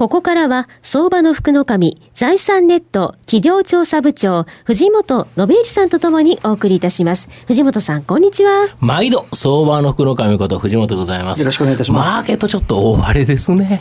ここからは、相場の福の神、財産ネット企業調査部長、藤本信之さんとともにお送りいたします。藤本さん、こんにちは。毎度、相場の福の神こと藤本でございます。よろしくお願いいたしますマーケットちょっと大荒れですね。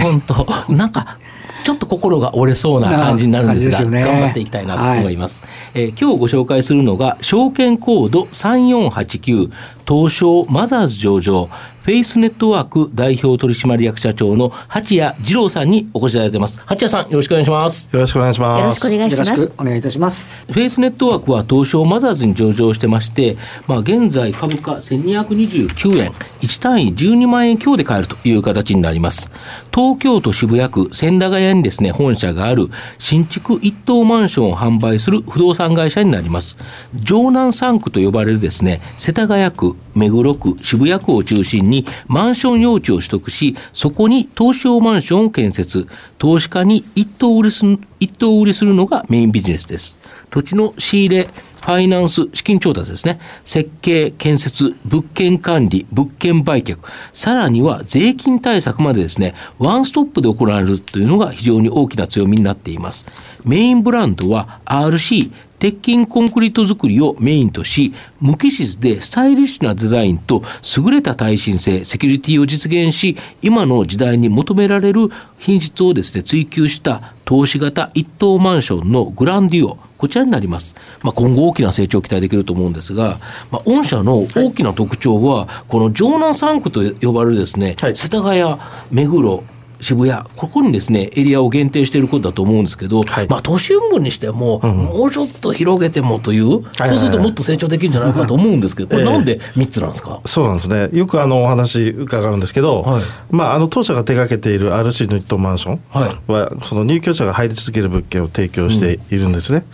本当なんか、ちょっと心が折れそうな感じになるんですが、ね頑張っていきたいなと思います、えー今日ご紹介するのが、証券コード3489、東証マザーズ上場、フェイスネットワーク代表取締役社長の蜂谷二郎さんにお越しいただいています。蜂谷さん、よろしくお願いします。よろしくお願いします。よろしくお願いしよろします。くお願いいたします。フェイスネットワークは東証マザーズに上場してまして、まあ、現在株価1229円、1単位12万円強で買えるという形になります。東京都渋谷区千駄ヶ谷にですね、本社がある新築一棟マンションを販売する不動産会社になります。城南3区と呼ばれるですね、世田谷区、目黒区、渋谷区を中心にマンション用地を取得し、そこに投資用マンションを建設、投資家に一棟売りする一棟売りするのがメインビジネスです。土地の仕入れ、ファイナンス、資金調達ですね。設計、建設、物件管理、物件売却、さらには税金対策までですね、ワンストップで行われるというのが非常に大きな強みになっています。メインブランドは RC、鉄筋コンクリート作りをメインとし、無機質でスタイリッシュなデザインと優れた耐震性、セキュリティを実現し、今の時代に求められる品質をですね、追求した投資型一棟マンションのグランデュオ、こちらになります。まあ、今後大きな成長を期待できると思うんですが、まあ、御社の大きな特徴は、この城南3区と呼ばれるですね、はい世田谷、目黒、渋谷、ここにですね、エリアを限定していることだと思うんですけど、はいまあ、都心部にしても、もうちょっと広げてもという、はいそうするともっと成長できるんじゃないかと思うんですけど、これなんで3つなんですか、そうなんですね。よくあのお話伺うんですけど、はいまああの当社が手掛けている RC の一棟マンションはは、その入居者が入り続ける物件を提供しているんですね。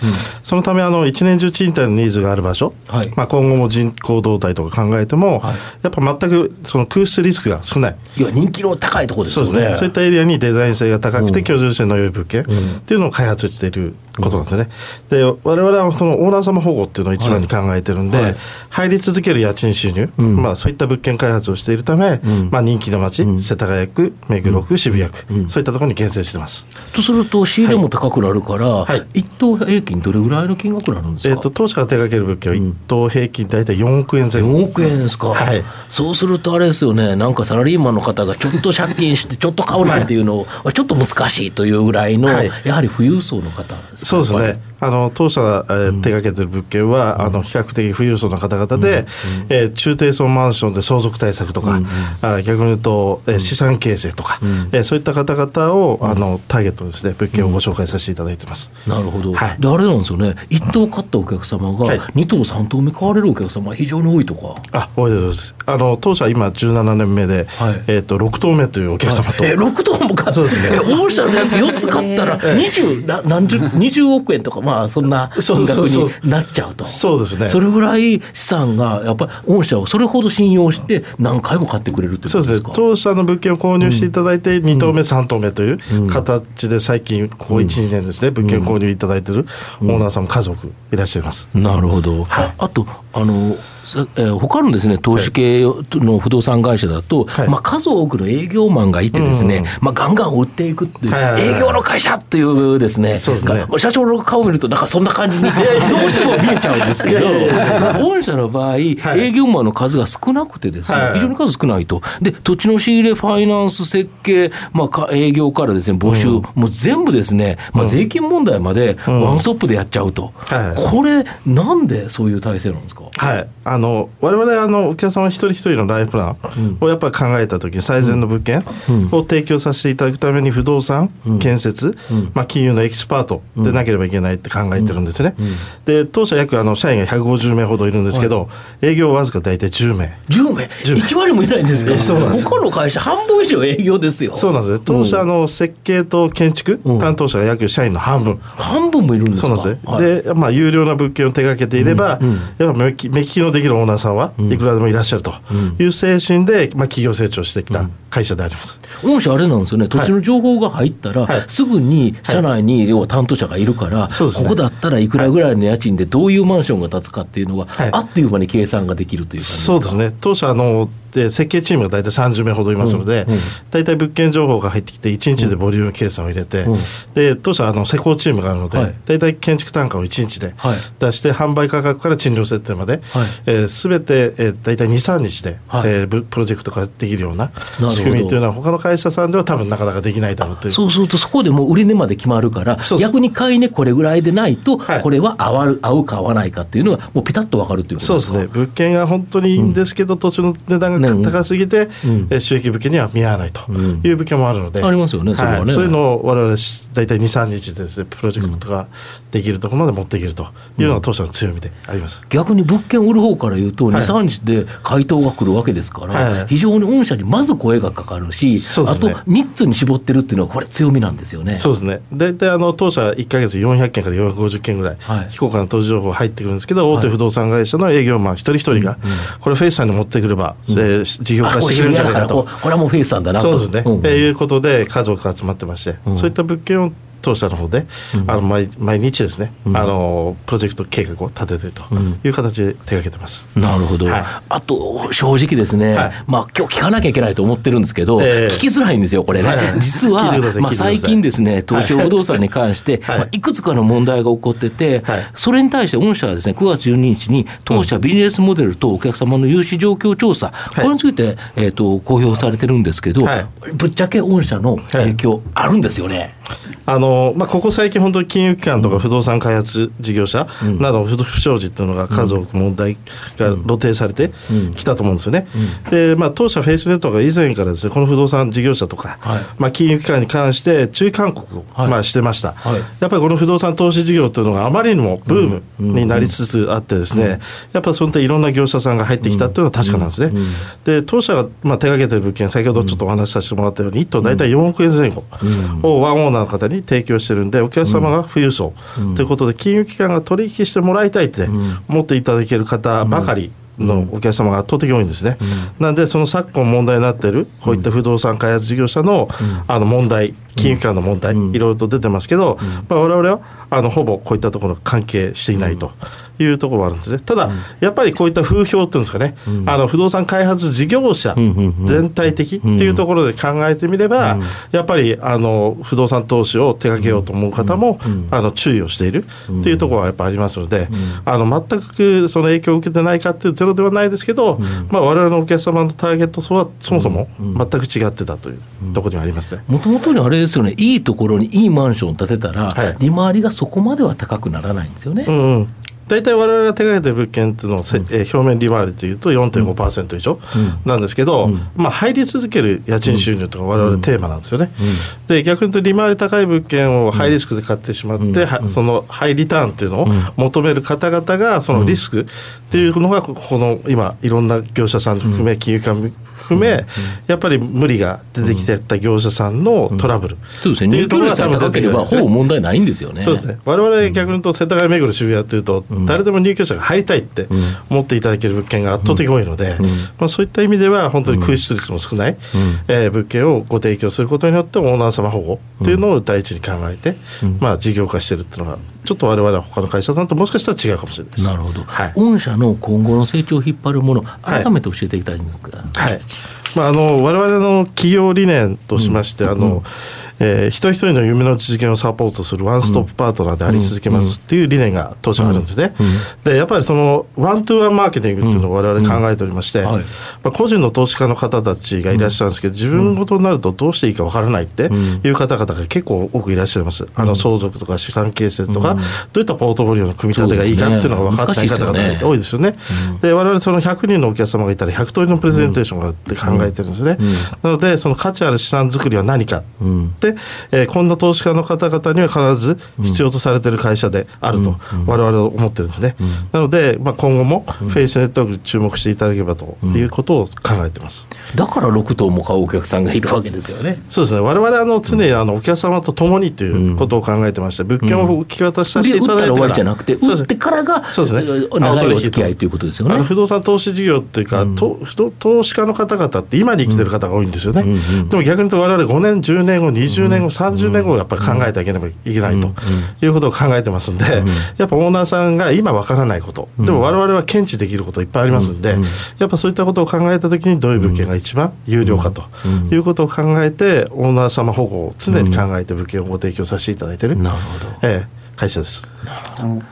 そのためあの一年中賃貸のニーズがある場所、はいまあ今後も人口動態とか考えても、はいやっぱ全くその空室リスクが少ない。いや、人気の高いところですよね。そうですね。そういったエリアにデザイン性が高くて居住性の良い物件っていうのを開発していることなんですね。で、我々はそのオーナー様保護っていうのを一番に考えてるんで、はい。入り続ける家賃収入、まあそういった物件開発をしているため、まあ人気の街、世田谷区、目黒区、渋谷区、そういったところに厳選してます。とすると、仕入れも高くなるから、はい。一棟平均どれぐらいの金額になるんですか、えっ、と、当社が手掛ける物件は一棟平均大体4億円前後。4億円ですか、はい。そうするとあれですよね、なんかサラリーマンの方がちょっと借金して、ちょっと買うなんていうのは、ちょっと難しいというぐらいの、はいやはり富裕層の方ですか？そうですね。あの当社が、えー手掛けてる物件は、あの比較的富裕層の方々で、えー中低層マンションで相続対策とか、あ逆に言うと、えー資産形成とか、えーそういった方々を、あのターゲットにですね物件をご紹介させていただいてます。なるほど、はい。であれなんですよね、1棟買ったお客様はい。が、2棟、3棟目買われるお客様、非常に多いとか。あ、多いです。あの当社は今17年目で、はい。えっ、と6棟目というお客様と、え6棟も買っそうですね。え御社のやつ4つ買ったら20な何十20億円とかまあそんな金額になっちゃうと。そうですね。それぐらい資産がやっぱり御社をそれほど信用して何回も買ってくれるってこそうでねとですすか当社の物件を購入していただいて、2棟目、3棟目という形で、最近、ここ1、2年ですね、物件を購入いただいているオーナーさんも数多くいらっしゃいます。なるほど、あとあのさえー他のですね投資系の不動産会社だと、はい。まあ、数多くの営業マンがいてですね、まあ、ガンガン売っていくっていう、はい営業の会社っていうですねですね。が社長の顔を見るとなんかそんな感じにどうしても見えちゃうんですけど御社の場合、営業マンの数が少なくてですね、はい。非常に数少ないと。で土地の仕入れファイナンス設計、まあ、か営業からですね募集、もう全部ですね、まあ、税金問題までワンストップでやっちゃうと、はい。これなんでそういう体制なんですか？はい、ああの我々あのお客様一人一人のライフプランをやっぱり考えた時に最善の物件を提供させていただくために不動産、建設、まあ、金融のエキスパートでなければいけないって考えてるんですね。で当社約あの社員が150名ほどいるんですけど、営業はわずか大体10名。10名？1割もいないんですか？そうなんです。他の会社半分以上営業ですよ。そうなんです。ね。当社の設計と建築担当者が約社員の半分。半分もいるんですか？そうなんです。ね。はい。で、まあ、有料な物件を手掛けていれば、やっぱ目利き目利きのオーナーさんはいくらでもいらっしゃるという精神で、まあ、企業成長してきた会社であります。御社あれなんですよね、土地の情報が入ったら、はい。すぐに社内に要は担当者がいるから、そうですね。ここだったらいくらぐらいの家賃でどういうマンションが建つかっていうのが、はい。あっという間に計算ができるというそうですね。当社あので設計チームが大体30名ほどいますので、大体物件情報が入ってきて1日でボリューム計算を入れて、うん。で当社あの施工チームがあるので、はい。大体建築単価を1日ではい。出して、販売価格から賃料設定まで、はい。えー、全て、えー、大体2、3日で、はい。えーぶプロジェクトができるような仕組みというのは他の会社さんでは多分なかなかできないだろうという。そうすると、そこでもう売り値まで決まるから、逆に買い値これぐらいでないと、はい。これは合わる合うか合わないかっていうのが、もうピタッと分かるということですか？そうですね。物件が本当にいいんですけど、土地の値段が高すぎて、ん。えー収益物件には見合わないという物件もあるので、ありますよねそれはね。い。そういうのを我々大体2、3日でですねプロジェクトができるところまで持っていけるというのが当社の強みであります。逆に物件を売る方から言うと、2、はい。3日で回答が来るわけですから、はい。非常に御社にまず声がかかるし、あとそうですね。3つに絞ってるっていうのは、これ、強みなんですよね。そうですね。大体あの当社1か月400件から450件ぐらい、はい。非公開の投資情報入ってくるんですけど、大手不動産会社の営業マン一人一人が、これフェイスさんに持ってくれば、えー事業化してくれるんじゃないかと。こ。れはもうフェイスさんだなと。そうですね、んえーいうことで数多く集まってまして、そういった物件を当社の方で、あの毎毎日ですね、あのプロジェクト計画を立ててるという形で手掛けてます。なるほど、はい。あと正直ですね、はい。まあ今日聞かなきゃいけないと思ってるんですけど、ええ。聞きづらいんですよ、これね、はい。実はまあ、最近ですね、東証不動産に関して、はい。まあ、いくつかの問題が起こってて、はい。それに対して御社はですね9月12日に、当社ビジネスモデルとお客様の融資状況調査、これについて、えー、と公表されてるんですけど、はい。ぶっちゃけ御社の影響、あるんですよね。あのまあ、ここ最近、本当に金融機関とか不動産開発事業者など、不不祥事っていうのが数多く問題が露呈されてきたと思うんですよね。で、まあ、当社フェイスネットが以前からですね、この不動産事業者とか、はい。まあ、金融機関に関して注意勧告を、はい。まあ、してました、はい。やっぱりこの不動産投資事業というのがあまりにもブームになりつつあってですね、やっぱりそういったいろんな業者さんが入ってきたっていうのは確かなんですね。で、当社がまあ手掛けてる物件、先ほどちょっとお話しさせてもらったように、1棟大体4億円前後をワンオーナーの方に提供してるんで、お客様が富裕層。ということで、金融機関が取引してもらいたいって思っていただける方ばかり。のお客様が圧倒的に多いんですね、なんでその昨今問題になっているこういった不動産開発事業者の,、あの問題金融機関の問題、いろいろと出てますけど、まあ、我々はあのほぼこういったところ関係していないというところがあるんですね。ただ、やっぱりこういった風評っていうんですかね、あの不動産開発事業者全体的っていうところで考えてみれば、やっぱりあの不動産投資を手掛けようと思う方も、あの注意をしているっていうところはやっぱありますので、あの全くその影響を受けてないかっていうゼロではないですけど、まあ、我々のお客様のターゲット層はそもそも全く違ってたというところにはありますね。もともとにあれですよね、いいところにいいマンション建てたら、はい。利回りがそこまでは高くならないんですよね。うんうん大体我々が手掛けてる物件っていうのを、せえー表面利回りというと4.5%以上なんですけど、まあ、入り続ける家賃収入とか我々テーマなんですよね。で逆に言うと利回り高い物件をハイリスクで買ってしまって、はそのハイリターンっていうのを求める方々がそのリスクっていうのがここの今いろんな業者さん含め金融機関含めやっぱり無理が出てきてた業者さんのトラブルそうですね、入居料さえ高ければ、ほぼ問題ないんですよね。そうですね。我々逆に言うと世田谷目黒渋谷というと、誰でも入居者が入りたいって思っていただける物件が圧倒的に多いので、まあ、そういった意味では本当に空室率も少ない、えー物件をご提供することによってオーナー様保護っていうのを第一に考えて、まあ、事業化してるっていうのがちょっと我々は他の会社さんともしかしたら違うかもしれないです。なるほど、はい。御社の今後の成長を引っ張るもの、改めて教えていただきたいんですが、はい。まあ、あの我々の企業理念としまして、あのえー、一人一人の夢の実現をサポートするワンストップパートナーであり続けますっていう理念が当社あるんですね。でやっぱりそのワントゥワンマーケティングっていうのを我々考えておりまして、まあ、個人の投資家の方たちがいらっしゃるんですけど自分ごとになるとどうしていいかわからないっていう方々が結構多くいらっしゃいます。あの相続とか資産形成とか、どういったポートフォリオの組み立てがいいかっていうのが分かってない方々が多いですよね。で我々その100人のお客様がいたら100通りのプレゼンテーションがあるって考えてるんですね。なのでその価値ある資産作りは何か、で、えー、こんな投資家の方々には必ず必要とされている会社であると我々は思ってるんですね。なので、まあ、今後もフェイスネットワーク注目していただければということを考えてます。だから6棟も買うお客さんがいるわけですよね。そうですね。我々あの常にあのお客様と共にということを考えてまして、物件を引き渡させていただいて売ったら終わりじゃなくて、売ってからがそうですね。長いお付き合いということですよね。不動産投資事業っていうか、と投資家の方々って今に生きてる方が多いんですよね。でも逆に言うと我々5年、10年後、20年後、30年後やっぱり考えてあげなきゃいけないということを考えてますんで、やっぱオーナーさんが今わからないこと、でも我々は検知できることいっぱいありますんで、やっぱそういったことを考えたときにどういう物件が一番有料かということを考えて、オーナー様保護を常に考えて物件をご提供させていただいている、なるほど。ええ、会社です。なるほど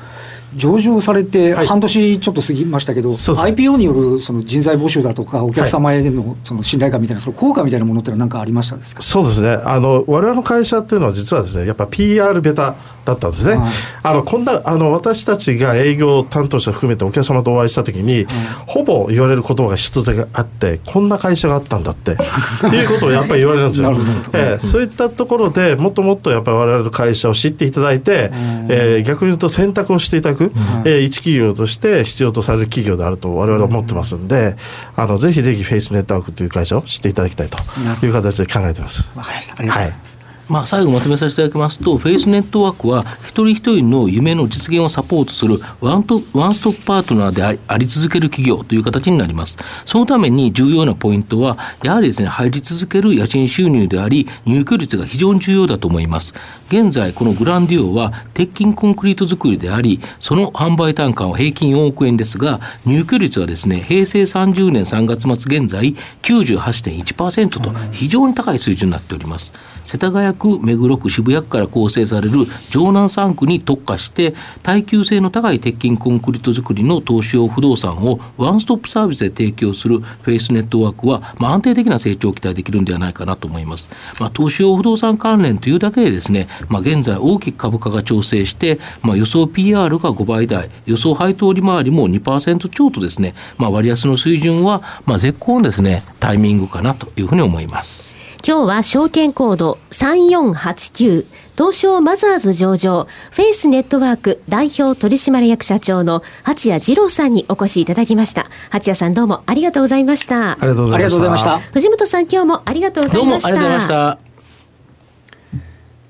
上場されて半年ちょっと過ぎましたけど、はい、IPO によるその人材募集だとか、お客様へのその信頼感みたいな、その効果みたいなものってのは、何かありましたですか？そうですね、あの我々の会社っていうのは、実はですね、やっぱ PR ベタだったんですね。はい、あのこんなあの私たちが営業担当者含めてお客様とお会いしたときに、はい、ほぼ言われる言葉が一つだけあって、こんな会社があったんだって いうことをやっぱり言われるんですよ。えー、そういったところでもっともっとやっぱり我々の会社を知っていただいて、えー、逆に言うと選択をしていただく、えー、一企業として必要とされる企業であると我々は思ってますんで、あのぜひぜひフェイスネットワークという会社を知っていただきたいという形で考えてます。わかりました。ありがとうございます。はいまあ、最後まとめさせていただきますと、フェイスネットワークは、一人一人の夢の実現をサポートするワンとワンストップパートナーでありあり続ける企業という形になります。そのために重要なポイントは、やはりですね、入り続ける家賃収入であり、入居率が非常に重要だと思います。現在、このグランディオは、鉄筋コンクリート作りであり、その販売単価は平均4億円ですが、入居率はですね、平成30年3月末現在98.1%と非常に高い水準になっております。世田谷区、目黒区、渋谷区から構成される城南3区に特化して耐久性の高い鉄筋コンクリート作りの投資用不動産をワンストップサービスで提供するフェイスネットワークは、まあ、安定的な成長を期待できるんではないかなと思います。まあ、投資用不動産関連というだけでですね、まあ、現在大きく株価が調整して、まあ、予想 PR が5倍台、予想配当利回りも2%超とですね、まあ、割安の水準は、まあ、絶好のですね、タイミングかなというふうに思います。今日は証券コード3489東証マザーズ上場フェイスネットワーク代表取締役社長の八谷二郎さんにお越しいただきました。八谷さんどうもありがとうございました。ありがとうございました。藤本さん今日もありがとうございました。どうもありがとうございました。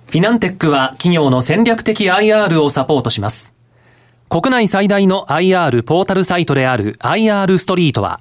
フィナンテックは企業の戦略的 IR をサポートします。国内最大の IR ポータルサイトである IR ストリートは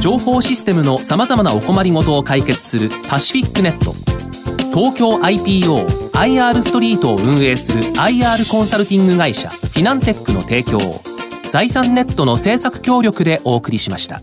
情報システムのさまざまなお困りごとを解決するパシフィックネット東京 IPOIR ストリートを運営する IR コンサルティング会社フィナンテックの提供を財産ネットの政策協力でお送りしました。